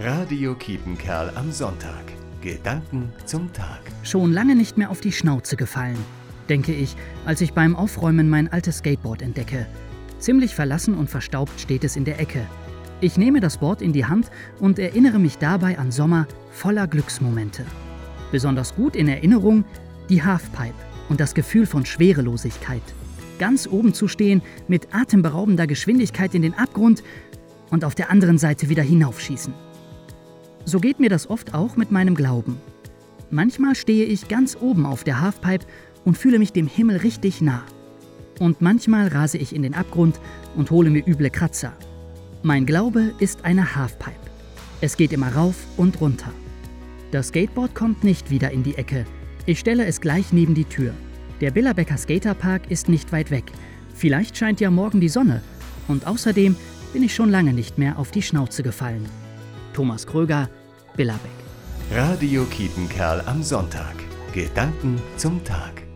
Radio Kiepenkerl am Sonntag. Gedanken zum Tag. Schon lange nicht mehr auf die Schnauze gefallen, denke ich, als ich beim Aufräumen mein altes Skateboard entdecke. Ziemlich verlassen und verstaubt steht es in der Ecke. Ich nehme das Board in die Hand und erinnere mich dabei an Sommer voller Glücksmomente. Besonders gut in Erinnerung die Halfpipe und das Gefühl von Schwerelosigkeit. Ganz oben zu stehen, mit atemberaubender Geschwindigkeit in den Abgrund und auf der anderen Seite wieder hinaufschießen. So geht mir das oft auch mit meinem Glauben. Manchmal stehe ich ganz oben auf der Halfpipe und fühle mich dem Himmel richtig nah. Und manchmal rase ich in den Abgrund und hole mir üble Kratzer. Mein Glaube ist eine Halfpipe. Es geht immer rauf und runter. Das Skateboard kommt nicht wieder in die Ecke. Ich stelle es gleich neben die Tür. Der Billerbecker Skaterpark ist nicht weit weg. Vielleicht scheint ja morgen die Sonne. Und außerdem bin ich schon lange nicht mehr auf die Schnauze gefallen. Thomas Kröger, Billerbeck. Radio Kiepenkerl am Sonntag. Gedanken zum Tag.